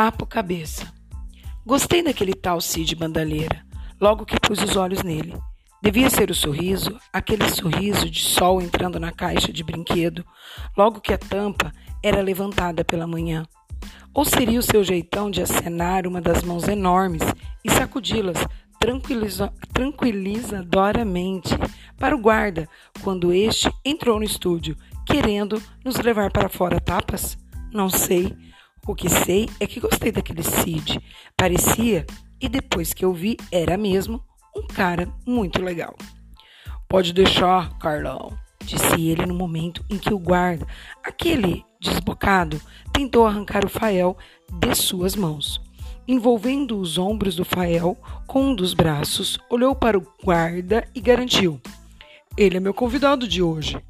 Papo cabeça. Gostei daquele tal Cid bandalheira, logo que pus os olhos nele. Devia ser o sorriso, aquele sorriso de sol entrando na caixa de brinquedo, logo que a tampa era levantada pela manhã. Ou seria o seu jeitão de acenar uma das mãos enormes e sacudi-las tranquiliza, tranquilizadoramente para o guarda quando este entrou no estúdio, querendo nos levar para fora tapas? Não sei. O que sei é que gostei daquele Cid. Parecia, e depois que eu vi, era mesmo um cara muito legal. Pode deixar, Carlão, disse ele no momento em que o guarda, aquele desbocado, tentou arrancar o Fael de suas mãos. Envolvendo os ombros do Fael com um dos braços, olhou para o guarda e garantiu: Ele é meu convidado de hoje.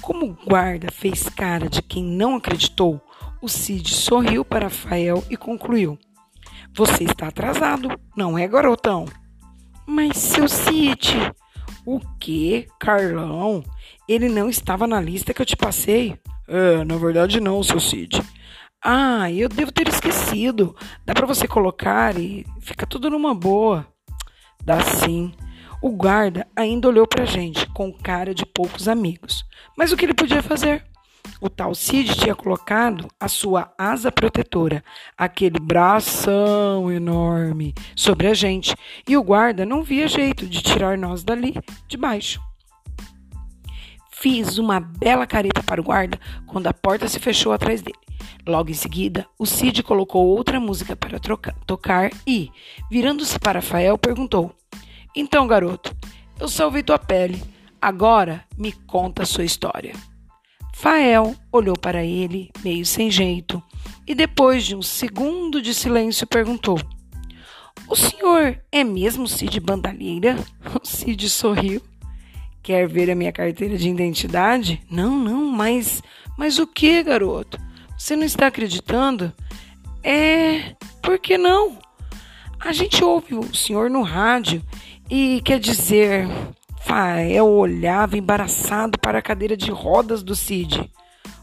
Como o guarda fez cara de quem não acreditou, o Cid sorriu para Fael e concluiu: Você está atrasado, não é, garotão? Mas, seu Cid. O que, Carlão? Ele não estava na lista que eu te passei? É, na verdade não, seu Cid. Ah, eu devo ter esquecido. Dá para você colocar e fica tudo numa boa. Dá sim. O guarda ainda olhou pra gente com cara de poucos amigos. Mas o que ele podia fazer? O tal Cid tinha colocado a sua asa protetora, aquele bração enorme, sobre a gente, e o guarda não via jeito de tirar nós dali de baixo. Fiz uma bela careta para o guarda quando a porta se fechou atrás dele. Logo em seguida, o Cid colocou outra música para trocar, tocar e, virando-se para Rafael, perguntou: Então, garoto, eu salvei tua pele. Agora me conta a sua história. Fael olhou para ele, meio sem jeito, e depois de um segundo de silêncio perguntou: O senhor é mesmo Cid Bandalheira? O Cid sorriu. Quer ver a minha carteira de identidade? Não, não, mas. Mas o que, garoto? Você não está acreditando? É. Por que não? A gente ouve o senhor no rádio e quer dizer, Rafael olhava embaraçado para a cadeira de rodas do Cid.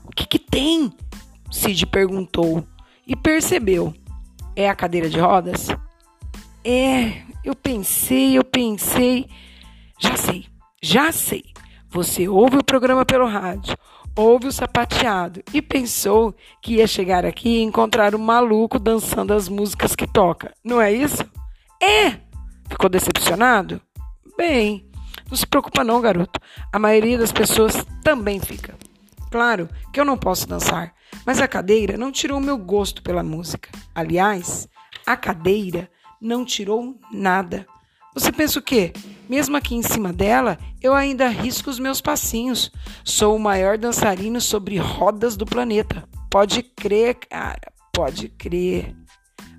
O que, que tem? Cid perguntou e percebeu. É a cadeira de rodas? É, eu pensei, eu pensei. Já sei, já sei. Você ouve o programa pelo rádio, ouve o sapateado e pensou que ia chegar aqui e encontrar um maluco dançando as músicas que toca. Não é isso? É! Ficou decepcionado? Bem, não se preocupa não, garoto. A maioria das pessoas também fica. Claro que eu não posso dançar, mas a cadeira não tirou meu gosto pela música. Aliás, a cadeira não tirou nada. Você pensa o quê? Mesmo aqui em cima dela, eu ainda arrisco os meus passinhos. Sou o maior dançarino sobre rodas do planeta. Pode crer, cara, pode crer.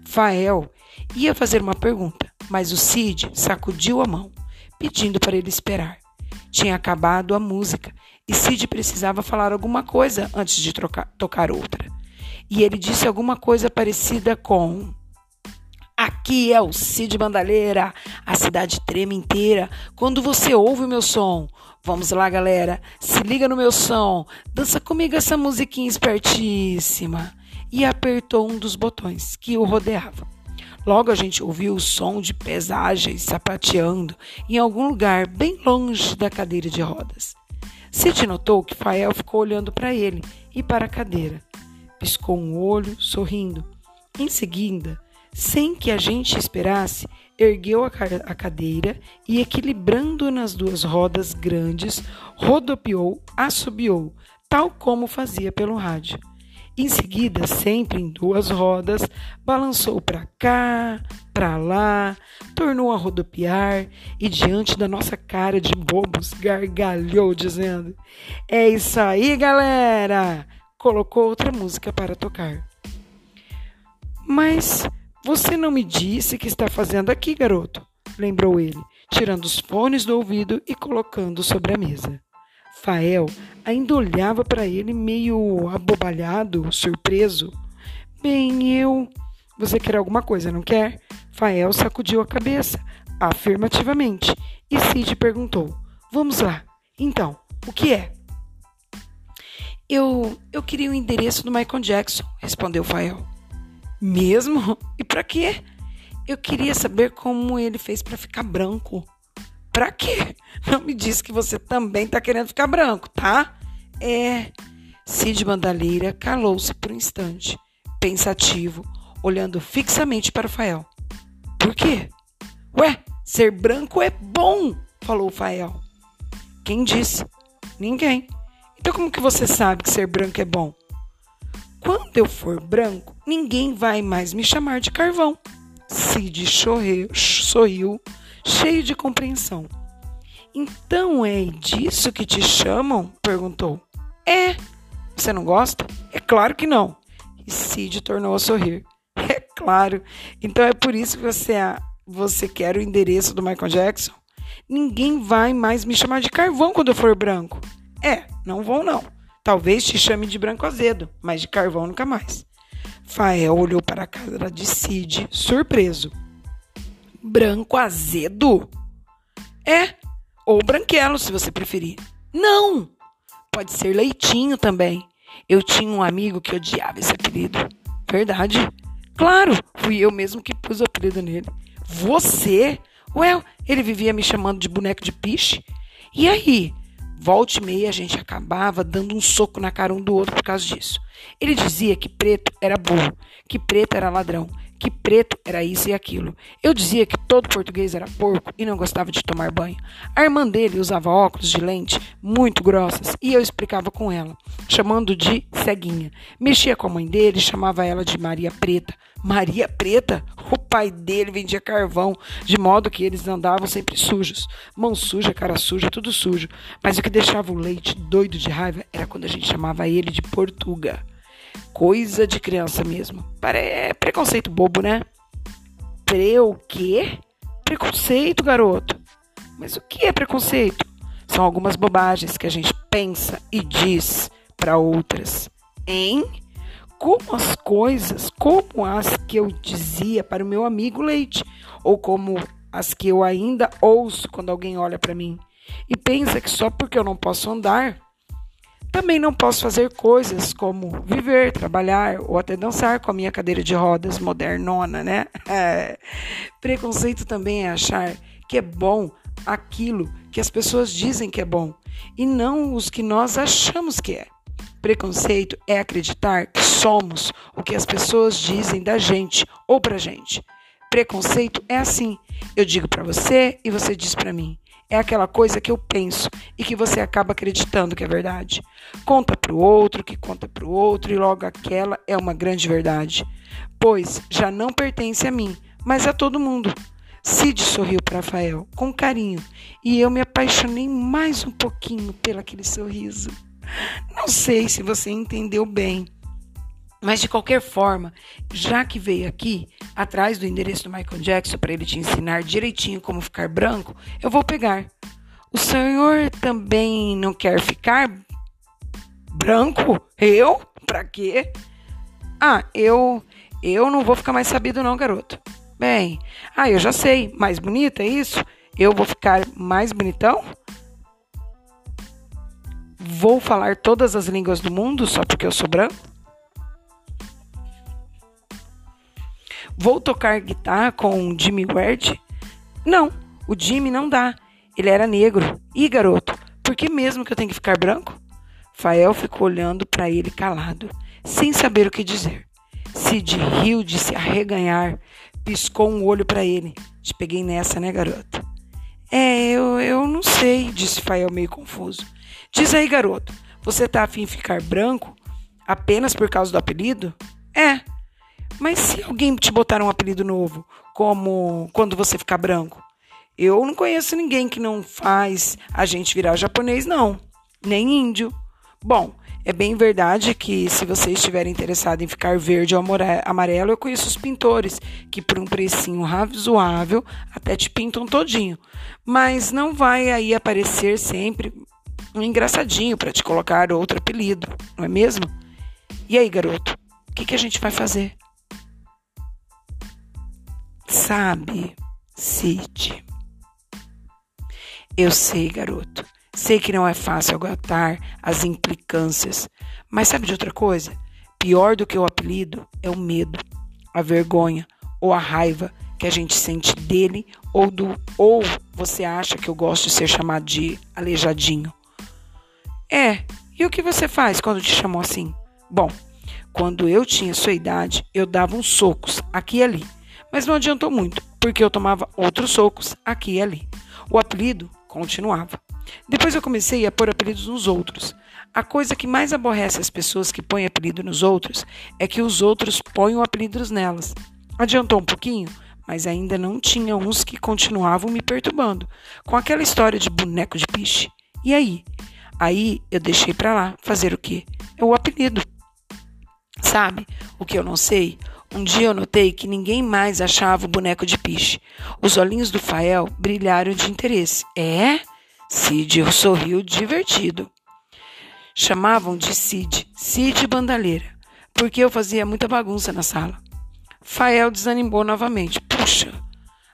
Fael ia fazer uma pergunta, mas o Cid sacudiu a mão pedindo para ele esperar. Tinha acabado a música e Cid precisava falar alguma coisa antes de trocar, tocar outra. E ele disse alguma coisa parecida com: Aqui é o Cid Bandalheira, a cidade treme inteira quando você ouve o meu som. Vamos lá, galera, se liga no meu som, dança comigo essa musiquinha espertíssima. E apertou um dos botões que o rodeava. Logo a gente ouviu o som de pés ágeis sapateando em algum lugar bem longe da cadeira de rodas. Cid notou que Fael ficou olhando para ele e para a cadeira. Piscou um olho, sorrindo. Em seguida, sem que a gente esperasse, ergueu a, a cadeira e, equilibrando nas duas rodas grandes, rodopiou, assobiou, tal como fazia pelo rádio. Em seguida, sempre em duas rodas, balançou para cá, para lá, tornou a rodopiar e, diante da nossa cara de bobos, gargalhou, dizendo: É isso aí, galera! Colocou outra música para tocar. Mas você não me disse que está fazendo aqui, garoto? lembrou ele, tirando os fones do ouvido e colocando sobre a mesa. Fael ainda olhava para ele meio abobalhado, surpreso. Bem, eu. Você quer alguma coisa, não quer? Fael sacudiu a cabeça, afirmativamente, e Cid perguntou: Vamos lá. Então, o que é? Eu, eu queria o endereço do Michael Jackson, respondeu Fael. Mesmo? E para quê? Eu queria saber como ele fez para ficar branco. Pra quê? Não me diz que você também tá querendo ficar branco, tá? É. Cid Bandaleira calou-se por um instante, pensativo, olhando fixamente para o Fael. Por quê? Ué, ser branco é bom, falou o Fael. Quem disse? Ninguém. Então como que você sabe que ser branco é bom? Quando eu for branco, ninguém vai mais me chamar de carvão. Cid sorriu, cheio de compreensão. Então é disso que te chamam? perguntou. É. Você não gosta? É claro que não. E Cid tornou a sorrir. É claro. Então é por isso que você, você quer o endereço do Michael Jackson? Ninguém vai mais me chamar de carvão quando eu for branco. É, não vão não. Talvez te chame de branco azedo, mas de carvão nunca mais. Fael olhou para a cara de Cid, surpreso. Branco azedo? É, ou branquelo, se você preferir. Não! Pode ser leitinho também. Eu tinha um amigo que odiava esse apelido. Verdade? Claro, fui eu mesmo que pus o apelido nele. Você? Well, ele vivia me chamando de boneco de piche. E aí? Volte e meia a gente acabava dando um soco na cara um do outro por causa disso. Ele dizia que preto era burro, que preto era ladrão, que preto era isso e aquilo. Eu dizia que todo português era porco e não gostava de tomar banho. A irmã dele usava óculos de lente muito grossas e eu explicava com ela, chamando de ceguinha. Mexia com a mãe dele, chamava ela de Maria Preta. Maria Preta? O pai dele vendia carvão, de modo que eles andavam sempre sujos. Mão suja, cara suja, tudo sujo. Mas o que deixava o leite doido de raiva era quando a gente chamava ele de Portuga. Coisa de criança mesmo. É preconceito bobo, né? Pre o quê? Preconceito, garoto. Mas o que é preconceito? São algumas bobagens que a gente pensa e diz para outras. Hein? Como as coisas, como as que eu dizia para o meu amigo Leite, ou como as que eu ainda ouço quando alguém olha para mim e pensa que só porque eu não posso andar, também não posso fazer coisas como viver, trabalhar ou até dançar com a minha cadeira de rodas modernona, né? É. Preconceito também é achar que é bom aquilo que as pessoas dizem que é bom e não os que nós achamos que é. Preconceito é acreditar que somos o que as pessoas dizem da gente ou pra gente. Preconceito é assim. Eu digo para você e você diz para mim é aquela coisa que eu penso e que você acaba acreditando que é verdade. Conta para o outro, que conta para o outro, e logo aquela é uma grande verdade. Pois já não pertence a mim, mas a todo mundo. Cid sorriu para Rafael com carinho e eu me apaixonei mais um pouquinho pelo aquele sorriso. Não sei se você entendeu bem, mas de qualquer forma, já que veio aqui, atrás do endereço do Michael Jackson para ele te ensinar direitinho como ficar branco, eu vou pegar. O senhor também não quer ficar branco? Eu? Pra quê? Ah, eu eu não vou ficar mais sabido não, garoto. Bem, ah, eu já sei, mais bonita é isso? Eu vou ficar mais bonitão? Vou falar todas as línguas do mundo só porque eu sou branco? Vou tocar guitarra com Jimmy Ward? Não, o Jimmy não dá. Ele era negro. E garoto, por que mesmo que eu tenho que ficar branco? Fael ficou olhando para ele calado, sem saber o que dizer. Sid riu de se arreganhar, piscou um olho para ele. Te peguei nessa, né, garoto? É, eu, eu não sei, disse Fael meio confuso. Diz aí, garoto, você tá afim de ficar branco apenas por causa do apelido? É, mas se alguém te botar um apelido novo, como quando você ficar branco? Eu não conheço ninguém que não faz a gente virar japonês, não. Nem índio. Bom, é bem verdade que se você estiver interessado em ficar verde ou amarelo, eu conheço os pintores que por um precinho razoável até te pintam todinho. Mas não vai aí aparecer sempre um engraçadinho para te colocar outro apelido, não é mesmo? E aí, garoto, o que, que a gente vai fazer? Sabe, Cid? Eu sei, garoto. Sei que não é fácil aguentar as implicâncias. Mas sabe de outra coisa? Pior do que o apelido é o medo. a vergonha ou a raiva que a gente sente dele ou do ou você acha que eu gosto de ser chamado de aleijadinho? É. E o que você faz quando te chamam assim? Bom, quando eu tinha sua idade, eu dava uns socos aqui e ali, mas não adiantou muito, porque eu tomava outros socos aqui e ali. O apelido continuava. Depois eu comecei a pôr apelidos nos outros. A coisa que mais aborrece as pessoas que põem apelido nos outros é que os outros ponham apelidos nelas. Adiantou um pouquinho, mas ainda não tinha uns que continuavam me perturbando, com aquela história de boneco de piche. E aí? Aí eu deixei para lá. Fazer o quê? É o apelido. Sabe o que eu não sei? Um dia eu notei que ninguém mais achava o boneco de piche. Os olhinhos do Fael brilharam de interesse. É? Cid sorriu divertido. Chamavam de Cid, Cid Bandaleira, porque eu fazia muita bagunça na sala. Fael desanimou novamente. Puxa,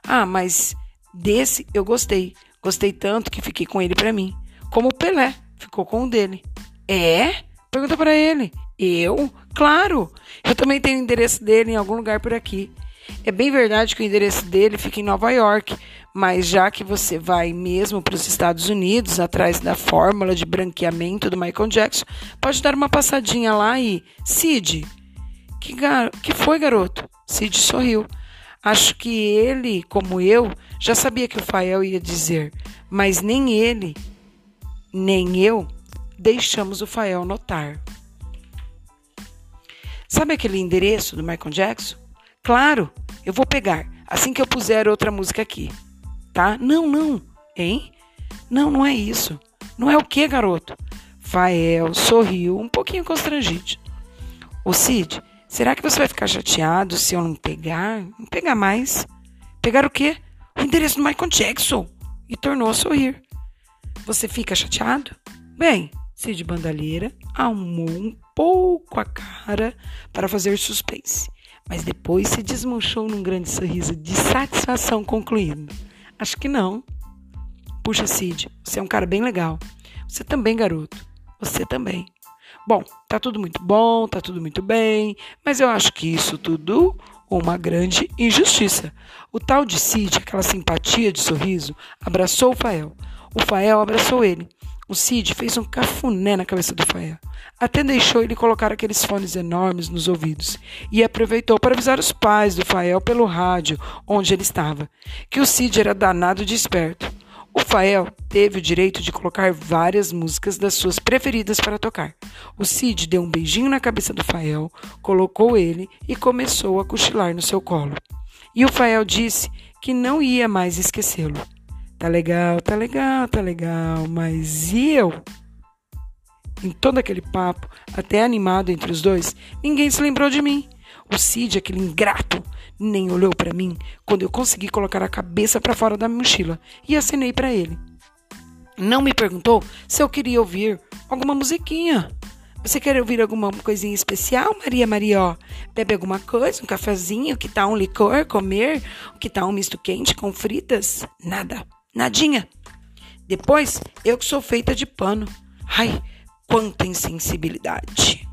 ah, mas desse eu gostei. Gostei tanto que fiquei com ele para mim. Como o Pelé ficou com o dele. É? Pergunta para ele. Eu? Claro! Eu também tenho o endereço dele em algum lugar por aqui. É bem verdade que o endereço dele fica em Nova York, mas já que você vai mesmo para os Estados Unidos, atrás da fórmula de branqueamento do Michael Jackson, pode dar uma passadinha lá e. Cid, que, gar... que foi, garoto? Cid sorriu. Acho que ele, como eu, já sabia que o Fael ia dizer, mas nem ele, nem eu deixamos o Fael notar. Sabe aquele endereço do Michael Jackson? Claro, eu vou pegar assim que eu puser outra música aqui, tá? Não, não, hein? Não, não é isso. Não é o que, garoto? Fael sorriu, um pouquinho constrangido. O Cid Será que você vai ficar chateado se eu não pegar? Não pegar mais. Pegar o quê? O endereço do Michael Jackson. E tornou a sorrir. Você fica chateado? Bem, Cid Bandalheira arrumou um pouco a cara para fazer suspense, mas depois se desmanchou num grande sorriso de satisfação concluindo. Acho que não. Puxa, Cid, você é um cara bem legal. Você também, garoto. Você também. Bom, tá tudo muito bom, tá tudo muito bem, mas eu acho que isso tudo uma grande injustiça. O tal de Cid, aquela simpatia de sorriso, abraçou o Fael. O Fael abraçou ele. O Cid fez um cafuné na cabeça do Fael. Até deixou ele colocar aqueles fones enormes nos ouvidos e aproveitou para avisar os pais do Fael pelo rádio onde ele estava, que o Cid era danado de esperto. O Fael teve o direito de colocar várias músicas das suas preferidas para tocar. O Cid deu um beijinho na cabeça do Fael, colocou ele e começou a cochilar no seu colo. E o Fael disse que não ia mais esquecê-lo. Tá legal, tá legal, tá legal, mas e eu? Em todo aquele papo, até animado entre os dois, ninguém se lembrou de mim. O Cid, aquele ingrato, nem olhou para mim quando eu consegui colocar a cabeça para fora da mochila e acenei para ele. Não me perguntou se eu queria ouvir alguma musiquinha. Você quer ouvir alguma coisinha especial, Maria Marió? Bebe alguma coisa, um cafezinho, que tal um licor, comer? Que tal um misto quente com fritas? Nada, nadinha. Depois, eu que sou feita de pano. Ai, quanta insensibilidade.